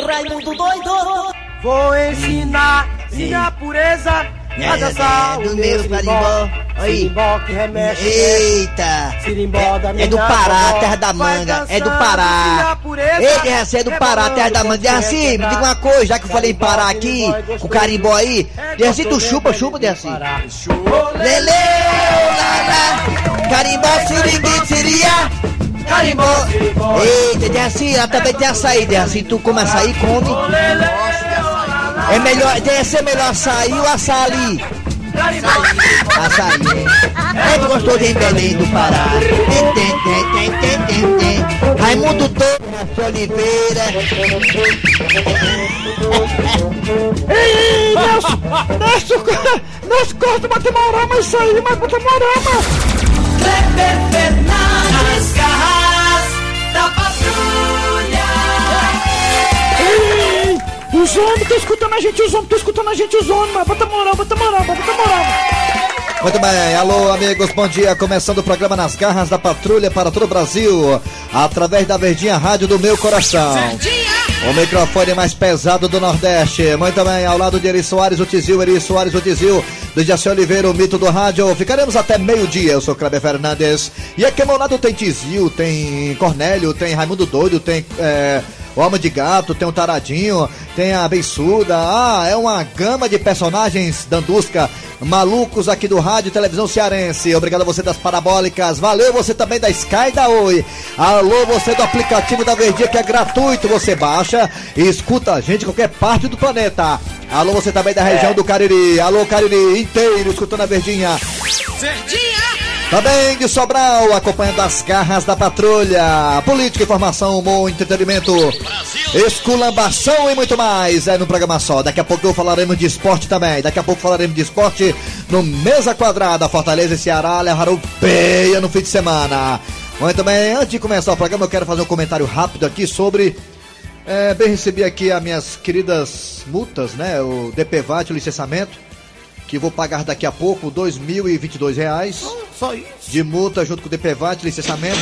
Raimundo doido! Vou ensinar minha pureza a dançar do o meu carimbó. Sirimbó que remexe, Eita! Sirimbó da É, minha é do Pará, terra da manga. É do Pará. Ei, Derraci, é do Pará, terra da manga. Derraci, me diga uma coisa, já que eu falei em Pará aqui, com o carimbó aí. Derraci, tu chupa, chupa, Derraci. Lele, lala, carimbó, siringue, siria. Carimbó. Eita, Derraci, ela também tem açaí, Derraci. Tu come açaí, come. É melhor, deve ser melhor açaí ou açaí? Açaí. É muito gostoso em Belém do Pará. Tem, tem, tem, tem, tem, tem, tem. Raimundo Torres Oliveira. Ei, Nelson, Nelson, Nelson, corta o Batemorama isso aí, mas Batemorama. Kleber Fernandes, os homens estão escutando a gente, os homens estão escutando a gente, os homens, mas Batemorama, Batemorama, Batemorama. Muito bem, alô amigos, bom dia. Começando o programa Nas Garras da Patrulha para todo o Brasil, através da Verdinha Rádio do Meu Coração. O microfone mais pesado do Nordeste. Muito bem, ao lado de Eri Soares, o Tizil, Eri Soares, o Tizil, do Jaci Oliveira, o mito do rádio. Ficaremos até meio-dia. Eu sou Kleber Fernandes. E aqui ao meu lado tem Tizil, tem Cornélio, tem Raimundo Doido, tem. É... O Alma de Gato, tem o Taradinho, tem a Beiçuda. Ah, é uma gama de personagens dandusca, malucos aqui do rádio e televisão cearense. Obrigado a você das parabólicas. Valeu você também da Sky e da Oi. Alô, você do aplicativo da Verdinha que é gratuito. Você baixa e escuta a gente em qualquer parte do planeta. Alô, você também da região do Cariri. Alô, Cariri inteiro escutando a Verdinha. Também de Sobral, acompanhando as garras da patrulha. Política, informação, humor, entretenimento, esculambação e muito mais. É no programa só. Daqui a pouco falaremos de esporte também. Daqui a pouco falaremos de esporte no Mesa Quadrada. Fortaleza e Ceará levaram peia no fim de semana. Muito bem, antes de começar o programa, eu quero fazer um comentário rápido aqui sobre. É, bem, recebi aqui as minhas queridas multas, né? O DPVAT, o licenciamento, que vou pagar daqui a pouco, 2.022 reais Só isso. de multa junto com o DPVAT, licenciamento.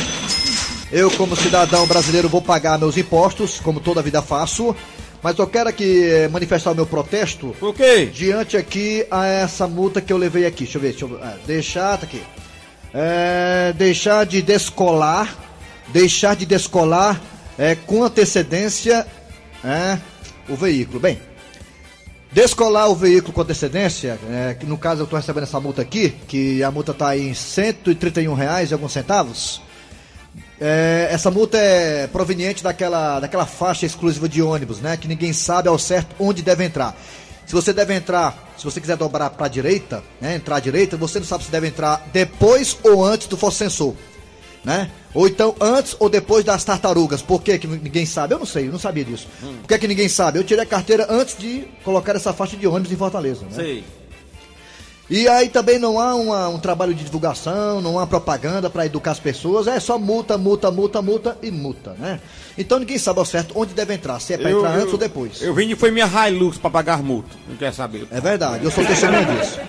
Eu, como cidadão brasileiro, vou pagar meus impostos, como toda a vida faço. Mas eu quero aqui eh, manifestar o meu protesto Por quê? diante aqui a essa multa que eu levei aqui. Deixa eu ver, deixa eu. Ah, deixar, tá aqui. É, deixar de descolar, deixar de descolar é, com antecedência é, o veículo. Bem, descolar o veículo com antecedência, é, que no caso eu estou recebendo essa multa aqui, que a multa está em 131 reais e alguns centavos. É, essa multa é proveniente daquela, daquela faixa exclusiva de ônibus, né? Que ninguém sabe ao certo onde deve entrar. Se você deve entrar, se você quiser dobrar para a direita, né? Entrar à direita, você não sabe se deve entrar depois ou antes do fosse sensor, né? Ou então antes ou depois das tartarugas. Por que, que ninguém sabe? Eu não sei, eu não sabia disso. Por que, que ninguém sabe? Eu tirei a carteira antes de colocar essa faixa de ônibus em Fortaleza. Né? Sei. E aí também não há uma- um trabalho de divulgação, não há propaganda para educar as pessoas, é só multa, multa, multa, multa e multa, né? Então ninguém sabe ao certo onde deve entrar, se é para entrar eu- antes ou depois. Eu vim foi minha Hilux pra pagar multa. Não quer saber. É verdade, eu sou testemunha disso.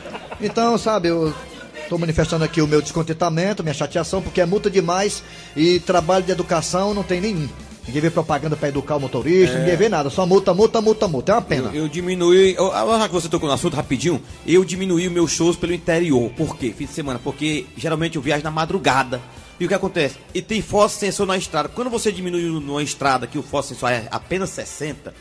Então, sabe, eu estou manifestando aqui o meu descontentamento, minha chateação, porque é multa demais e trabalho de educação não tem nenhum. Ninguém vê propaganda para educar o motorista, ninguém vê nada, só multa, multa, multa, multa. É uma pena. Eu, eu ah, Já que você tocou no assunto rapidinho, eu diminuí os meus shows pelo interior. Por quê? Fim de semana. Porque geralmente eu viajo na madrugada. E o que acontece? E tem fosse sensor na estrada. Quando você diminui numa estrada que o fosse sensor é apenas 60,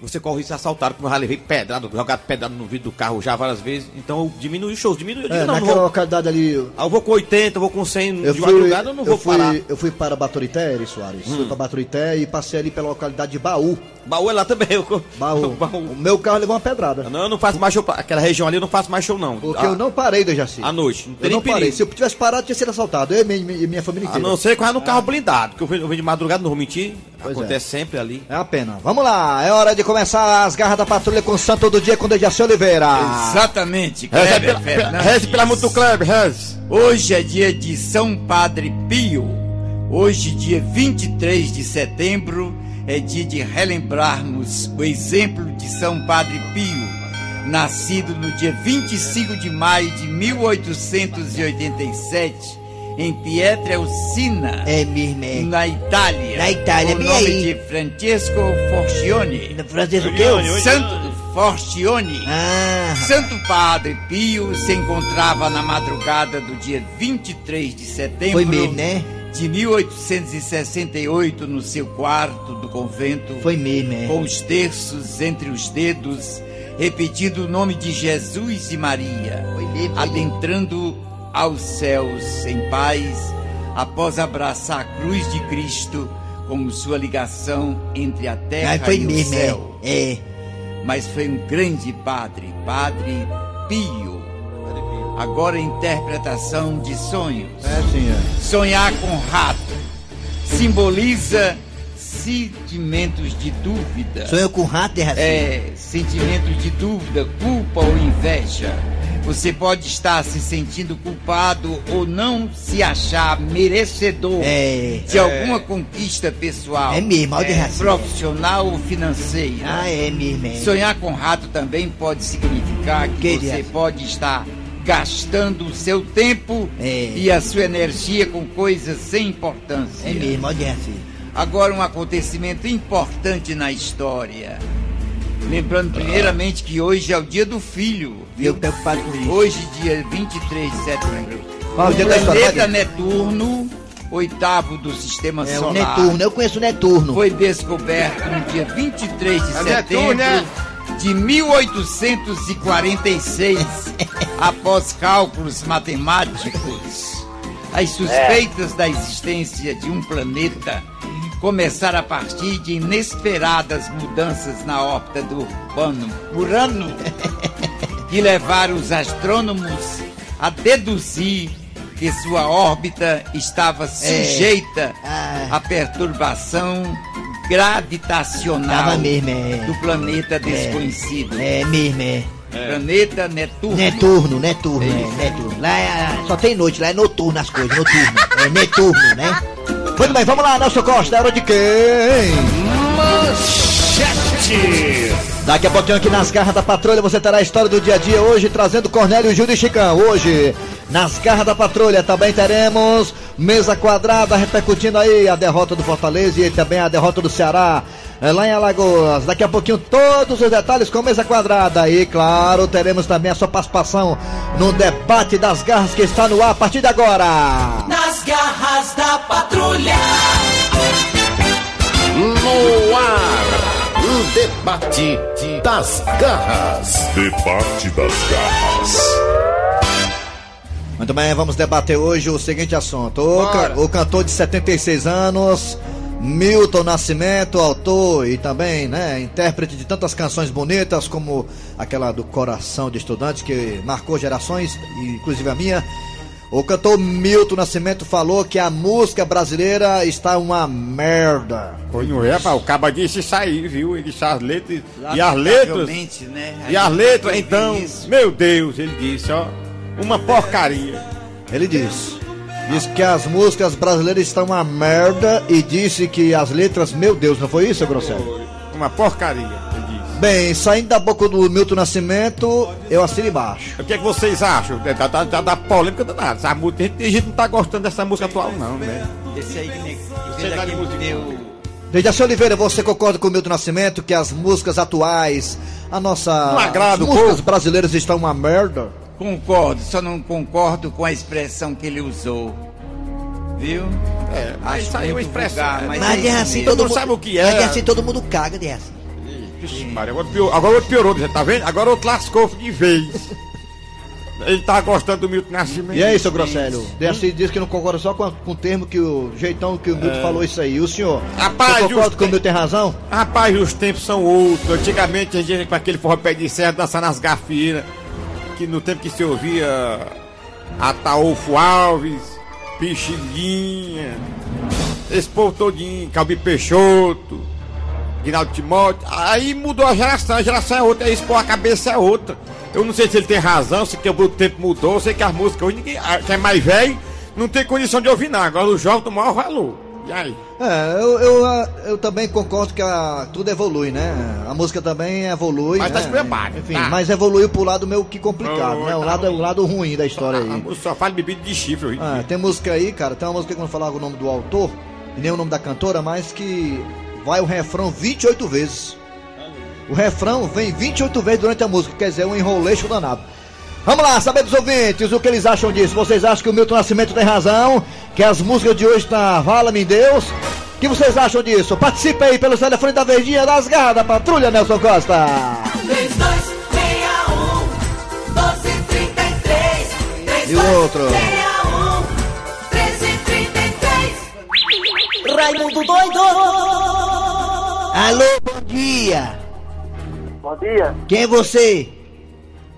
você corre risco de ser assaltado, como eu já levei pedrada, jogado pedrada no vidro do carro já várias vezes. Então eu diminui os shows, diminui. Eu digo, É, não, não naquela vou, localidade ali, ah, eu vou com 80, eu vou com 100 Eu de fui, madrugada, eu não vou eu fui, parar. eu fui para Baturité, Eri Soares. Fui para Baturité e passei ali pela localidade de Baú. Baú é lá também. Eu, Baú. Baú. O meu carro levou uma pedrada. Não, eu não faço mais show. Aquela região ali eu não faço mais show, não. Porque Ah, eu não parei do Jaci. À noite. Não Eu não nem parei. perigo. Se eu tivesse parado, tinha sido assaltado. Eu e minha, minha família A inteira. não ser que eu no carro blindado, porque eu eu venho de madrugada, não vou mentir. Pois Acontece sempre ali. É a pena. Vamos lá, é hora de começar as garras da patrulha com o Santo do Dia com Dejaci Oliveira. Exatamente, Reze Kleber pela, Fernandes. reze pela do Kleber, reze. Hoje é dia de São Padre Pio. Hoje, dia 23 de setembro, é dia de relembrarmos o exemplo de São Padre Pio, nascido no dia 25 de maio de 1887 em Pietrelcina, É mesmo, é. na Itália. Na Itália, com o bem nome aí. de Francesco Forcione. Na francês o quê? Santo Forcione. Ah, Santo Padre Pio se encontrava na madrugada do dia 23 de setembro foi mesmo, né? de 1868 no seu quarto do convento, Foi mesmo, é. com os terços entre os dedos, repetindo o nome de Jesus e Maria, Foi mesmo, foi adentrando aos céus em paz, após abraçar a cruz de Cristo como sua ligação entre a terra foi e o mesmo, céu. é. É. Mas foi um grande padre, Padre Pio. Agora interpretação de sonhos. É é. Sonhar com rato simboliza sentimentos de dúvida. Sonhou com rato, Dejaci? É, sentimentos de dúvida, culpa ou inveja. Você pode estar se sentindo culpado ou não se achar merecedor É. de alguma conquista pessoal, É mesmo, raça. profissional ou financeira. Ah, é mesmo, é. Sonhar com rato também pode significar que Que você pode estar gastando o seu tempo É. e a sua energia com coisas sem importância. É mesmo, olha. Agora um acontecimento importante na história. Lembrando primeiramente que hoje é o dia do filho. Eu Viu? preocupado com isso. Hoje, dia 23 de setembro. Qual o dia da planeta Netuno, oitavo do sistema É o solar. Neturno, eu conheço o Neturno. Foi descoberto no dia 23 de É setembro Netuno, né? de 1846, após cálculos matemáticos. As suspeitas da existência de um planeta começaram a partir de inesperadas mudanças na órbita do Urano, Urano que levaram os astrônomos a deduzir que sua órbita estava sujeita Ah. à perturbação gravitacional mesmo, é. do planeta desconhecido. É mesmo, é. Planeta Netuno. Neturno, Neturno, é, Neturno. Lá é, só tem noite, lá é noturno as coisas, noturno. É Neturno, né? Muito bem, vamos lá, Nelson Costa, é hora de quem? Daqui a pouquinho aqui nas garras da patrulha você terá a história do dia a dia hoje, trazendo Cornélio, Júlio e Chicão. Hoje, nas garras da patrulha também teremos mesa quadrada repercutindo aí a derrota do Fortaleza e também a derrota do Ceará eh, lá em Alagoas. Daqui a pouquinho todos os detalhes com mesa quadrada e claro, teremos também a sua participação no debate das garras que está no ar a partir de agora. Nas garras da patrulha. No ar, o debate das garras. Debate das garras. Muito bem, vamos debater hoje o seguinte assunto. O, ca- o cantor de 76 anos, Milton Nascimento, autor e também, né, intérprete de tantas canções bonitas como aquela do Coração de Estudante que marcou gerações, inclusive a minha. O cantor Milton Nascimento falou que a música brasileira está uma merda. Foi no é, o caba disse isso aí, viu? Ele disse as letras. E as letras. Né? E as letras, então, isso. meu Deus, ele disse, ó. Uma porcaria. Ele disse. Disse que as músicas brasileiras estão uma merda e disse que as letras, meu Deus, não foi isso, Grosselio? Uma porcaria. Bem, saindo da boca do Milton Nascimento, eu assino embaixo. O que é que vocês acham? Da, da, da, da polêmica danada. Essa música, tem gente- não tá gostando dessa música atual, não, né? Esse aí que Você esse dá aqui de me música. deu. Dejaci Oliveira, você concorda com o Milton Nascimento que as músicas atuais, a nossa. Não agrada as músicas povo? brasileiras estão uma merda? Concordo, só não concordo com a expressão que ele usou. Viu? É, mas Acho isso aí é expressão. vulgar, é, mas Mas é é assim todo mundo. sabe o que é. Mas é assim todo mundo caga, é assim. Vixe, Maria, agora, pior, agora outro piorou, tá vendo? Agora outro lascou de vez. Ele tá gostando do Milton Nascimento. E aí, seu Grosselio? Dejaci diz que não concorda só com, a- com o termo que o jeitão que o Milton falou isso aí. E o senhor? É. Rapaz, você concorda os que o Milton tem razão? Rapaz, os tempos são outros. Antigamente a gente com aquele forró pé de serra dançar nas gafieiras. Que no tempo que se ouvia Ataúfo Alves, Pixinguinha, esse povo todinho, Calbi Peixoto, Guinaldo Timóteo. Aí mudou a geração, a geração é outra, aí expor a cabeça é outra. Eu não sei se ele tem razão, se quebrou o tempo mudou, eu sei que as músicas hoje ninguém, ah, quem é mais velho não tem condição de ouvir nada. Agora o jovem do maior valor. E aí? É, eu, eu, eu também concordo que a- tudo evolui, né? A música também evolui. Mas tá né? esculhambado, Enfim, tá. mas evoluiu pro lado meio que complicado, Oh, né? O tá lado, o lado ruim da história A aí. música só fala bebida de chifre, dia. tem música aí, cara, tem uma música que eu não falava o nome do autor, e nem o nome da cantora, mas que vai o refrão 28 vezes. O refrão vem 28 vezes durante a música, quer dizer, um enroleixo danado. Vamos lá, saber dos ouvintes o que eles acham disso. Vocês acham que o Milton Nascimento tem razão? Que as músicas de hoje tá Vala-me Deus? O que vocês acham disso? Participe aí pelo telefone da Verdinha das Garras da Patrulha, Nelson Costa. 3261 1233 E o outro? 1333 Raimundo doido! Alô, bom dia. Bom dia, Quem é você?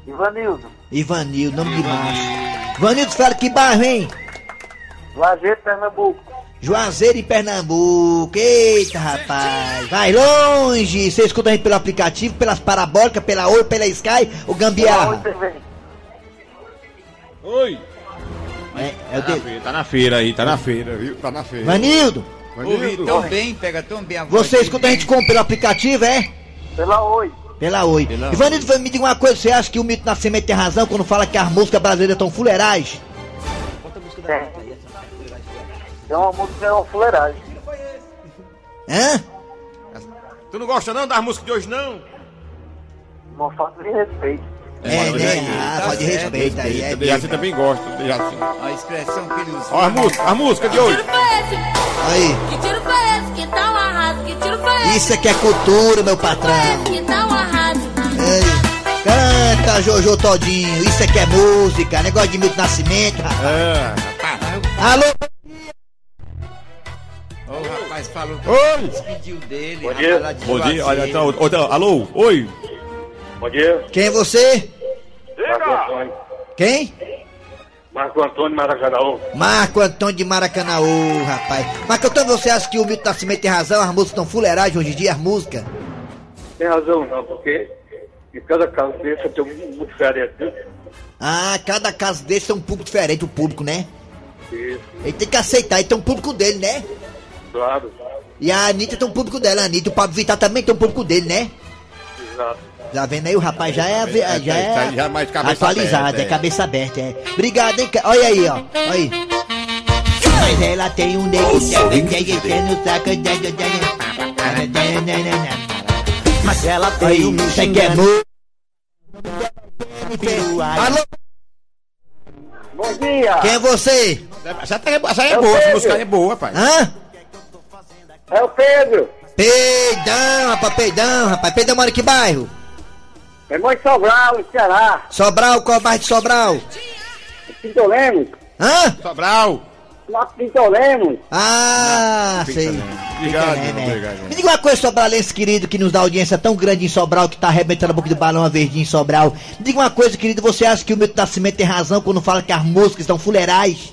Ivanildo. Ivanildo, nome de macho. Ivanildo, fala que bairro, hein? Lajeiro, Pernambuco. Juazeiro em Pernambuco. Eita, rapaz. Vai longe. Você escuta a gente pelo aplicativo, pelas parabólicas, pela Oi, pela Sky, o Gambiarra. Oi! É, é o Tá na, feira, tá na feira aí, tá na feira, viu? Tá na feira. Vanildo, Ouvi tão bem, pega tão bem a voz. você escuta a gente como pelo aplicativo, é? Pela Oi. Pela Oi. Pela Ivanildo, me diga uma coisa, você acha que o Mito Nascimento tem razão quando fala que as músicas brasileiras estão fuleirais? Tem. Tem uma música, é uma fuleiragem. Hã? Tu não gosta não das músicas de hoje, não? Uma falta de respeito. É, Olha né? aí, Ah, tá só de certo, respeito aí, é Dejaci também gosta, Dejaci. A expressão que ele usou. Ó, as músicas, as músicas de hoje. Aí. Que tiro foi esse? Que tal arraso? Que tiro foi esse? Isso aqui é cultura, meu patrão. Que tal arraso? Ei, canta, Jojo Todinho. Isso aqui é música, negócio de Milton Nascimento, rapaz. É, rapaz. Alô? O rapaz falou que Oi! despediu dele. Bom dia. rapaz, Bom dia, olha, então, outra- alô, oi! Bom dia. Quem é você? Antônio. Quem? Marco Antônio Maracanã. Marco Antônio de Maracanãú, rapaz. Marco Antônio, você acha que o Milton Nascimento tem razão? As músicas estão fuleiragem hoje em dia, as músicas? Tem razão não, porque em cada caso desse tem um muito diferente. Ah, cada caso desse tem um público diferente, o público, né? Isso, Ele tem que aceitar, ele tem um público dele, né? claro. E a Anitta tem um público dela, a Anitta. O Pablo Vittar também tem um público dele, né? Exato. Já vendo aí, o rapaz já é, já tá- tá- é já é mais cabeça atualizado, aberta, é. é. cabeça aberta, é. Obrigado, hein? Olha aí, ó. Olha aí. Mas ela tem um nego no saco. Mas ela aqui é xingando. mu- Alô, Bom dia. quem é você? Essa, tá- essa é É o boa, essa música é boa, rapaz. Hã? É o Pedro. Peidão, rapaz, peidão, rapaz. Peidão mora em que bairro? É mãe de Sobral, Ceará. Sobral, qual bairro de Sobral? Pintolemos. Hã? Sobral! Nosso Pintolemos. Ah, Fica sei. Obrigado, né? obrigado. Me diga uma coisa, Sobralense querido, que nos dá audiência tão grande em Sobral, que tá arrebentando a boca do balão a verdinha em Sobral. Me diga uma coisa, querido, você acha que o Milton Nascimento tem razão quando fala que as músicas estão fuleirais?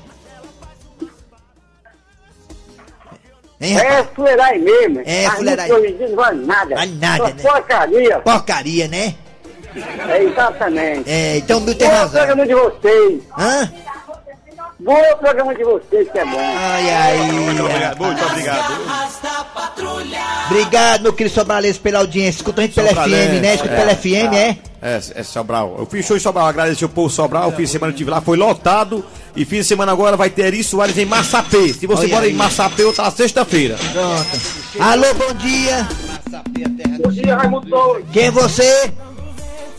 Hein? É fuleiragem mesmo. É, dia não vale nada. Vale nada, Só né? porcaria. Porcaria, né? É, exatamente. É, então o Milton tem razão. programa de vocês. Hã? Bom programa de vocês, que é bom. Ai, ai. Muito obrigado, muito obrigado. Obrigado, meu querido Sobralense, pela audiência. Escuta a gente pela FM, né? Escuta é. pela FM, é? É, é Sobral. Eu fiz show em Sobral, agradecer o povo Sobral. O fim de semana eu estive lá, foi lotado. E fim de semana agora vai ter Eri Soares em Massapê. Se você mora em Massapê, eu tá sexta-feira. Pronto. Alô, bom dia. Bom dia, Raimundo. Quem é você?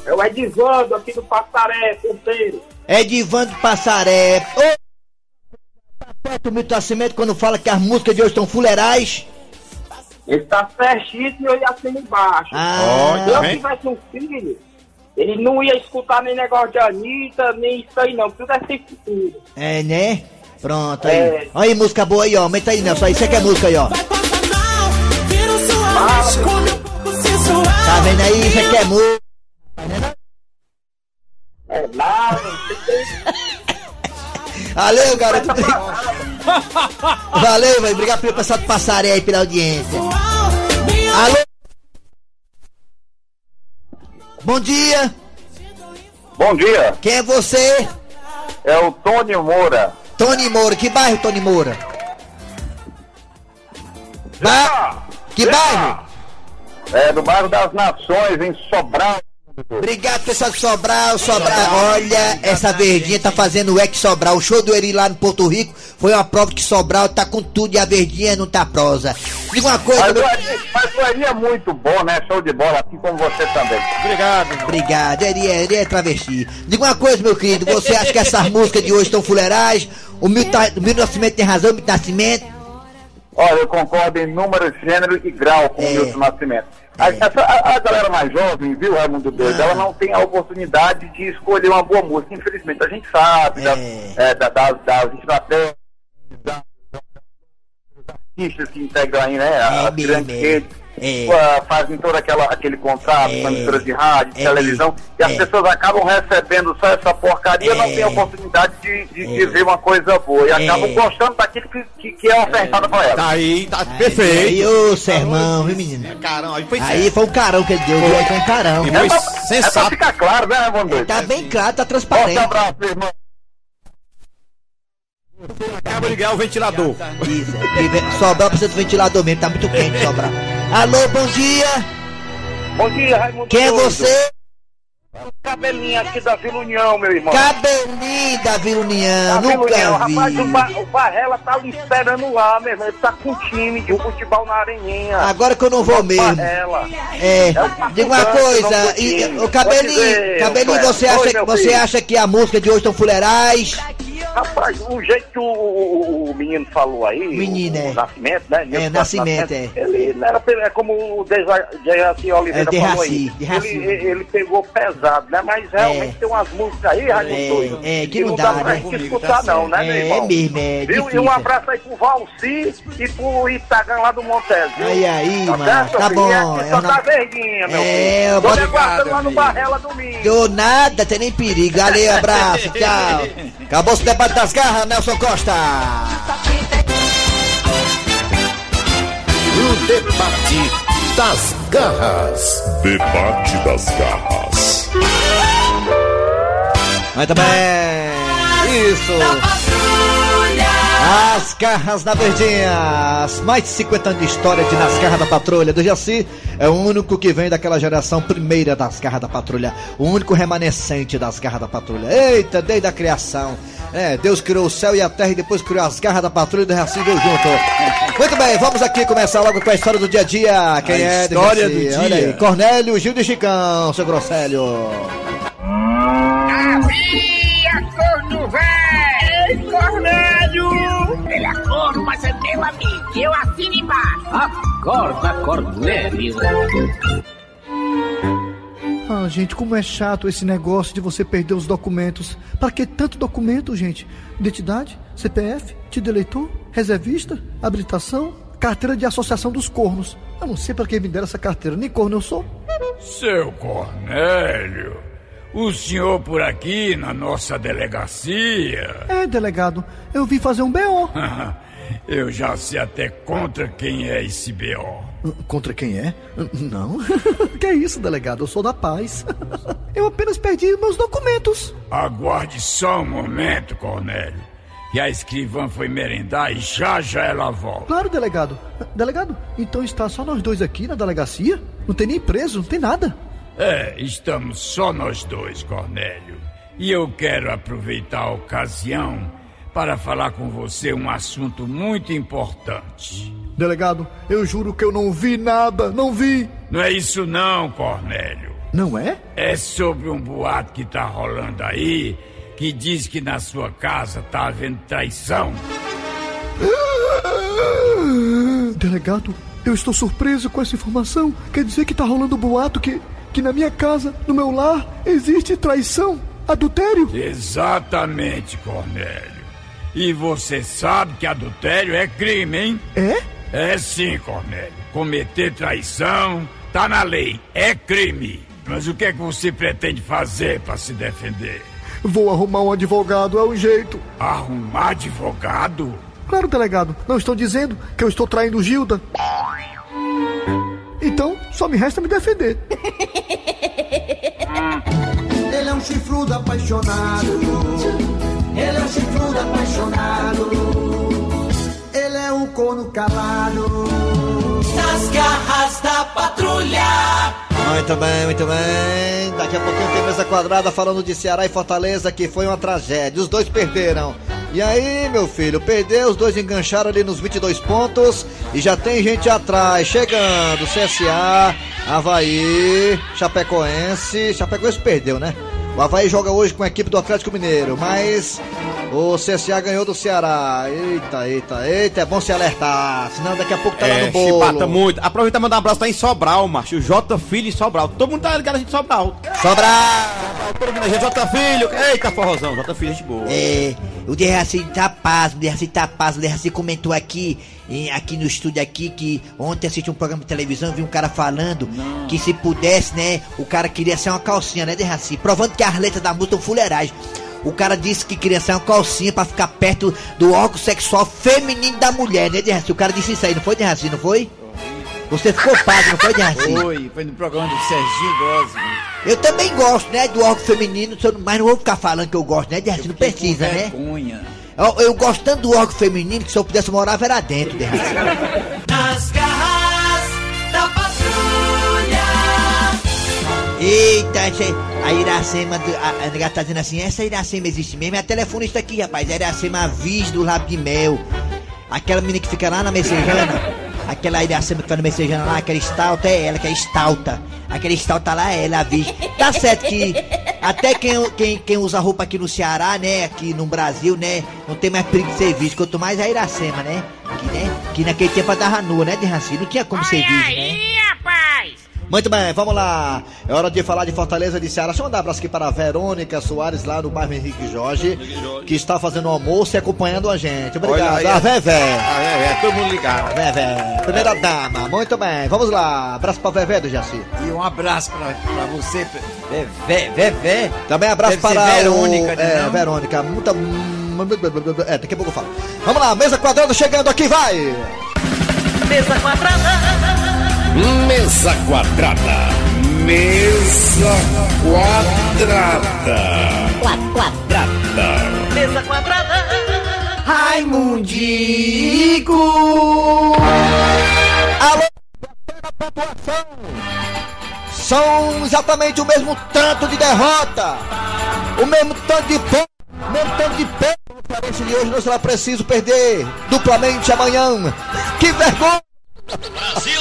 É o Edivando aqui do Passaré, ponteiro. É Edivando Passaré. Ô, tá certo o Milton Nascimento quando fala que as músicas de hoje estão fuleirais? Ele tá certíssimo e eu ia assim embaixo. Ah, Se eu tivesse um filho, ele não ia escutar nem negócio de Anitta, nem isso aí não. Tudo é sem futuro. é, né? Pronto aí. É. Olha aí, música boa aí, ó. Aumenta aí, Nelson. Isso aqui é música aí, ó. Tá vendo aí? Isso aqui é música. É nada. Valeu, garoto. Valeu, velho. Obrigado pelo pessoal do Passaré aí pela audiência. Alô? Bom dia. Bom dia, Quem é você? é o Tônio Moura. Tony Moura. Que bairro, Tony Moura? Ba... Que bairro? É do bairro das Nações, em Sobral. Obrigado, pessoal de Sobral, Sobral. Olha, essa verdinha tá fazendo o ex Sobral. O show do Eri lá no Porto Rico foi uma prova que Sobral tá com tudo e a verdinha não tá prosa. Diga uma coisa, Mas, meu... mas o Eri é muito bom, né? Show de bola, assim como você também. Obrigado. Obrigado, Eri, é- Eri é travesti. Diga uma coisa, meu querido, você acha que essas músicas de hoje estão fuleirais? O Milton, tá- o Milton Nascimento tem razão, o Milton Nascimento? Olha, eu concordo em número, gênero e grau com o Milton Nascimento. A, a- a galera mais jovem, viu, Raimundo Doido, ela não tem a oportunidade de escolher uma boa música. Infelizmente, a gente sabe das, é, da, das, das estratégias, da- dos artistas que integram aí, né, as grandes redes. Ah, fazem todo aquela, aquele contrato com emissoras de rádio, de televisão, e as pessoas acabam recebendo só essa porcaria não tem a oportunidade de, de, de ver uma coisa boa. E acabam gostando daquilo que, que, que é ofertado pra elas. Tá aí, tá Aí, perfeito. ô sermão, viu, menino? Caramba, aí foi Aí foi um carão que ele deu? Aí foi um carão. E foi É pra sensato. ficar claro, né, Raimundo Doido? Tá bem claro, tá Forte transparente. abraço, meu irmão. Acaba de ligar o ventilador. Isso, é. Sobral precisa do ventilador mesmo, tá muito quente, Sobral. Alô, bom dia. Bom dia, Raimundo Quem é Doido. você? Cabelinho aqui da Vila União, meu irmão. Cabelinho da Vila União, Da Vila União. nunca vi. Rapaz, o, o Barrela tá ali esperando lá, meu irmão. Ele tá com time de futebol na areninha. Agora que eu não vou mesmo. Barrela. É, o diga uma coisa, e, o Cabelinho, dizer, Cabelinho, você Oi, acha, meu você filho. acha que a música de hoje estão fuleirais? Rapaz, o jeito que o, o- o menino falou aí, Menino, o, é. o Nascimento, né? Nilson Nascimento, é. Ele não era, é como o Deja- Dejaci Oliveira É, falou aí. Dejaci. Ele, ele pegou pesado, né? Mas realmente tem umas músicas aí, Raimundo Doido, é, que não dá, pra né? escutar tá não, né, certo. meu É, irmão? é mesmo, é Viu? E um abraço aí pro Valci e pro Itagan lá do Montes, viu? Aí, aí, tá mano, certo, tá filho? bom, E aqui é só o tá verdinha, meu É, filho. Tô vou- me aguardando lá no Barrela domingo. Deu nada, tem nem perigo. Valeu, abraço, tchau. Acabou-se o debate das garras, Nelson Costa. O debate das garras. Debate das garras. Muito bem. Isso. As garras da Verdinha. As mais de 50 anos de história de Nas Garras da Patrulha do Jaci. É o único que vem daquela geração primeira das Garras da Patrulha. O único remanescente das Garras da Patrulha. Eita, desde a criação. É, Deus criou o céu e a terra e depois criou as garras da patrulha do Jaci veio junto. Muito bem, vamos aqui começar logo com a história do dia a dia. Quem A é história do Olha dia. aí, Cornélio, Gil de Chicão, seu Grossélio. Havia corno velho! Ei, Cornélio! Ele é corno, mas é meu amigo. Eu assino embaixo. Acorda, Cornélio. Ah, gente, como é chato esse negócio de você perder os documentos. Pra que tanto documento, gente? Identidade, CPF, título de eleitor, reservista, habilitação, carteira de associação dos cornos. Eu não sei pra que me deram essa carteira, nem corno eu sou. Seu Cornélio, o senhor por aqui na nossa delegacia? É, delegado, eu vim fazer um BO. Eu já sei até contra quem é esse B.O. Contra quem é? Não. que isso, delegado? Eu sou da paz. Eu apenas perdi meus documentos. Aguarde só um momento, Cornélio. Que a escrivã foi merendar e já já ela volta. Claro, delegado. Delegado, então está só nós dois aqui na delegacia? Não tem nem preso, não tem nada. É, estamos só nós dois, Cornélio. E eu quero aproveitar a ocasião para falar com você um assunto muito importante. Delegado, eu juro que eu não vi nada, não vi. Não é isso não, Cornélio. Não é? É sobre um boato que tá rolando aí, que diz que na sua casa tá havendo traição. Delegado, eu estou surpreso com essa informação. Quer dizer que tá rolando boato que, que na minha casa, no meu lar, existe traição, adultério? Exatamente, Cornélio. E você sabe que adultério é crime, hein? É? É sim, Cornélio. Cometer traição tá na lei, é crime. Mas o que é que você pretende fazer para se defender? Vou arrumar um advogado, é o jeito. Arrumar advogado? Claro, delegado, não estão dizendo que eu estou traindo Gilda. Então, só me resta me defender. Ele é um chifrudo apaixonado. Ele é um chifrudo apaixonado. Corno calado. Nas garras da patrulha. Muito bem, muito bem. Daqui a pouquinho tem mesa quadrada falando de Ceará e Fortaleza, que foi uma tragédia. Os dois perderam. E aí, meu filho, perdeu, os dois engancharam ali nos 22 pontos e já tem gente atrás, chegando, CSA, Havaí, Chapecoense, Chapecoense perdeu, né? O Havaí joga hoje com a equipe do Atlético Mineiro, mas o CSA ganhou do Ceará. Eita, eita, eita, é bom se alertar, senão daqui a pouco tá lá É, no bolo. chibata muito. Aproveita e mandar um abraço tá em Sobral, macho. O J Filho em Sobral. Todo mundo tá ligado a gente em Sobral. Sobral! Todo mundo, gente, J Filho. Eita, forrozão. J Filho, gente boa. É, o Derraci tá paz, o Derraci tá paz, o Derraci comentou aqui, em- aqui no estúdio aqui, que ontem assisti um programa de televisão, vi um cara falando que se pudesse, né, o cara queria ser uma calcinha, né, Derraci? Provando que as letras da música são fuleiragem. O cara disse que queria ser uma calcinha pra ficar perto do órgão sexual feminino da mulher, né, Derraci? O cara disse isso aí, não foi, Derraci, não foi? Você ficou padre, não foi, Derraci? Foi, foi no programa do Serginho Gosma. Eu também gosto, né, do órgão feminino, não- mas não vou ficar falando que eu gosto, né, Derraci? Não precisa, né? Vergonha. Eu, eu gosto tanto do órgão feminino que se eu pudesse morar, era dentro, Derraci. Nas garras da patrulha. Eita, a Iracema, a, a tá dizendo assim, essa Iracema existe mesmo, é a telefonista aqui, rapaz, a Iracema Avis do Lábio de Mel. Aquela menina que fica lá na Messejana, aquela Iracema que fica na Messejana lá, aquela estalta, é ela, que é estalta. Aquela estalta lá é ela, Avis. Tá certo que até quem, quem, quem usa roupa aqui no Ceará, né, aqui no Brasil, né, não tem mais perigo de ser visto, quanto mais a Iracema, né, que, né, que naquele tempo andava nua, né, de Raci, não tinha como ser visto, né. Muito bem, vamos lá. É hora de falar de Fortaleza de Ceará. Deixa eu mandar um abraço aqui para a Verônica Soares, lá no bairro Henrique Jorge, que está fazendo o almoço e acompanhando a gente. Obrigado. Olha aí, a Vevé. A Vevé, todo mundo ligado. Vevé, primeira dama. Muito bem, vamos lá. Abraço para Vevé do Jaci. E um abraço pra, pra você, Vevé, Vevé. Também abraço Deve ser para Verônica, o... É, não? Verônica. Muita... É, daqui a pouco eu falo. Vamos lá, mesa quadrada chegando aqui, vai! Mesa quadrada. Mesa quadrada. Mesa quadrada. Quadrada. Mesa quadrada. Raimundico! Alô, pontuação! São exatamente o mesmo tanto de derrota, o mesmo tanto de ponto, o mesmo tanto de ponto. O Cearense de hoje não será preciso perder duplamente amanhã. Que vergonha! Brasil!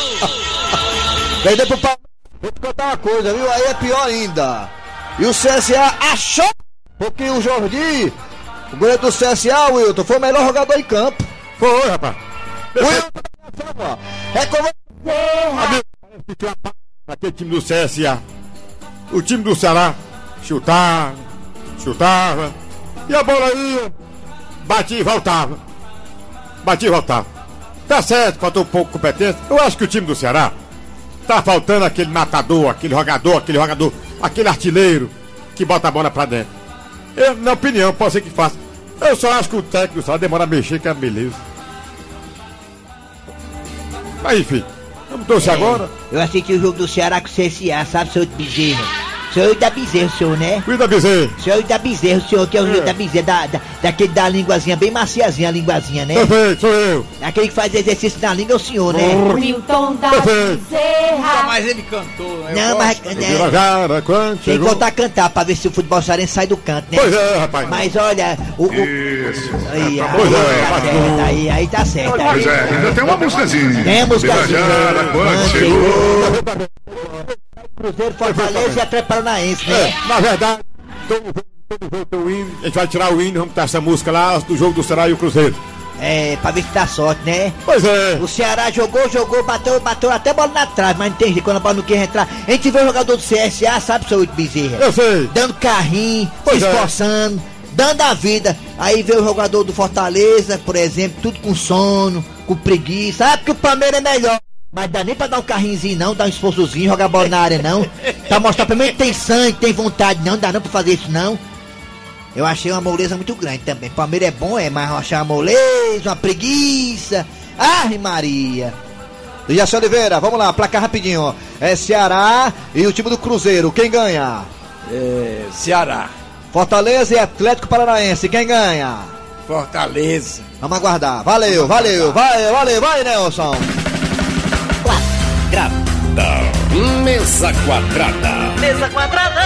Perder pro Palmeiras. Vou te contar uma coisa, viu? Aí é pior ainda. E o CSA achou, porque o Jordi, o goleiro do CSA, Wilton, foi o melhor jogador em campo. Foi, rapaz. Wilton, é como Aquele time do CSA. O time do Ceará chutava, chutava. E a bola ia, batia e voltava. Batia e voltava. Tá certo, faltou um pouco de competência. Eu acho que o time do Ceará tá faltando aquele matador, aquele jogador, aquele jogador, aquele artilheiro que bota a bola pra dentro. Eu, na opinião, pode ser que faça. Eu só acho que o técnico só demora a mexer, que é beleza. Mas enfim, vamos torcer agora. Eu assisti o jogo do Ceará com o CSA, sabe, de Bezerra? Senhor da Bezerra, o senhor, né? Cuida, Bezerra. Senhor da Bezerra, o senhor que é o É. Rio da Bezerra, da, da, daquele da linguazinha, bem maciazinha a linguazinha, né? Perfeito, sou eu. Aquele que faz exercício na língua é o senhor, né? Milton da. Bezerra. Mas ele cantou, eu Não, mas né, Devagar, quando tem que chegou. voltar a cantar pra ver se o futebol cearense sai do canto, né? Pois é, rapaz. Mas olha, o. o Isso. aí, aí, Pois é, tá rapaz. certo, aí, aí tá certo. Aí. Pois é, ainda tem uma músicazinha. Tem a músicazinha. Devagar, quando Quando chegou. Cruzeiro, Fortaleza e Atlético Paranaense, né? É, na verdade, todo jogo, tem o hino. A gente vai tirar o hino, vamos botar essa música lá do jogo do Ceará e o Cruzeiro. É, pra ver se dá sorte, né? Pois é. O Ceará jogou, jogou, bateu, bateu até bola na trave, mas não tem jeito, quando a bola não quer entrar. A gente vê o jogador do CSA, sabe, seu Bezerra? Eu sei. Dando carrinho, Pois se é. esforçando, dando a vida. Aí vê o jogador do Fortaleza, por exemplo, tudo com sono, com preguiça. Ah, porque o Palmeiras é melhor. Mas dá nem pra dar um carrinhozinho, não, dar um esforçozinho, jogar bola na área, não. Pra mostrar primeiro que tem sangue, tem vontade, não, dá não pra fazer isso, não. Eu achei uma moleza muito grande também. Palmeiras é bom, é, mas eu achei uma moleza, uma preguiça. Ai, Maria. Jaci Oliveira, vamos lá, placar rapidinho. ó. É Ceará e o time do Cruzeiro. Quem ganha? É, Ceará, Fortaleza e Atlético Paranaense. Quem ganha? Fortaleza. Vamos aguardar. Valeu, valeu, vai, valeu, vai, Nelson. Mesa Quadrada. Mesa quadrada.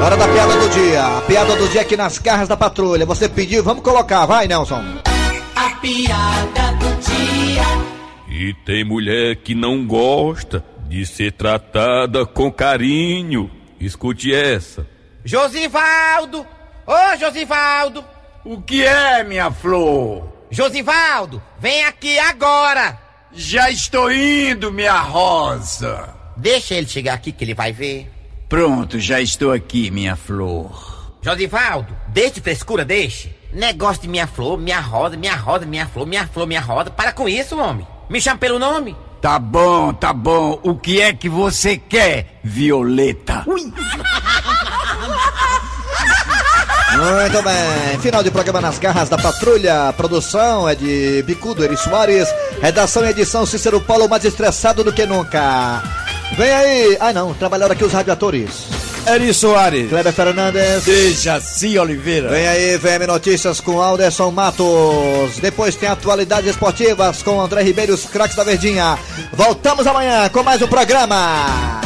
Hora da piada do dia. A piada do dia aqui nas garras da patrulha. Você pediu, vamos colocar, vai, Nelson. A piada do dia. E tem mulher que não gosta de ser tratada com carinho. Escute essa. Josivaldo! Ô, Josivaldo! O que é, minha flor? Josivaldo, vem aqui agora! Já estou indo, minha rosa. Deixa ele chegar aqui que ele vai ver. Pronto, já estou aqui, minha flor. Josivaldo, deixe frescura, deixe. Negócio de minha flor, minha rosa, minha rosa, minha flor, minha flor, minha rosa. Para com isso, homem. Me chama pelo nome. Tá bom, tá bom. O que é que você quer, Violeta? Muito bem. Final de programa nas garras da patrulha. Produção é de Bicudo Eri Soares. Redação e edição Cícero Paulo, mais estressado do que nunca. Vem aí. Ah, não. Trabalharam aqui os radioatores. Eri Soares. Kleber Fernandes. Dejaci Oliveira. Vem aí, VM Notícias com Alderson Matos. Depois tem atualidades esportivas com André Ribeiro, os craques da Verdinha. Voltamos amanhã com mais um programa.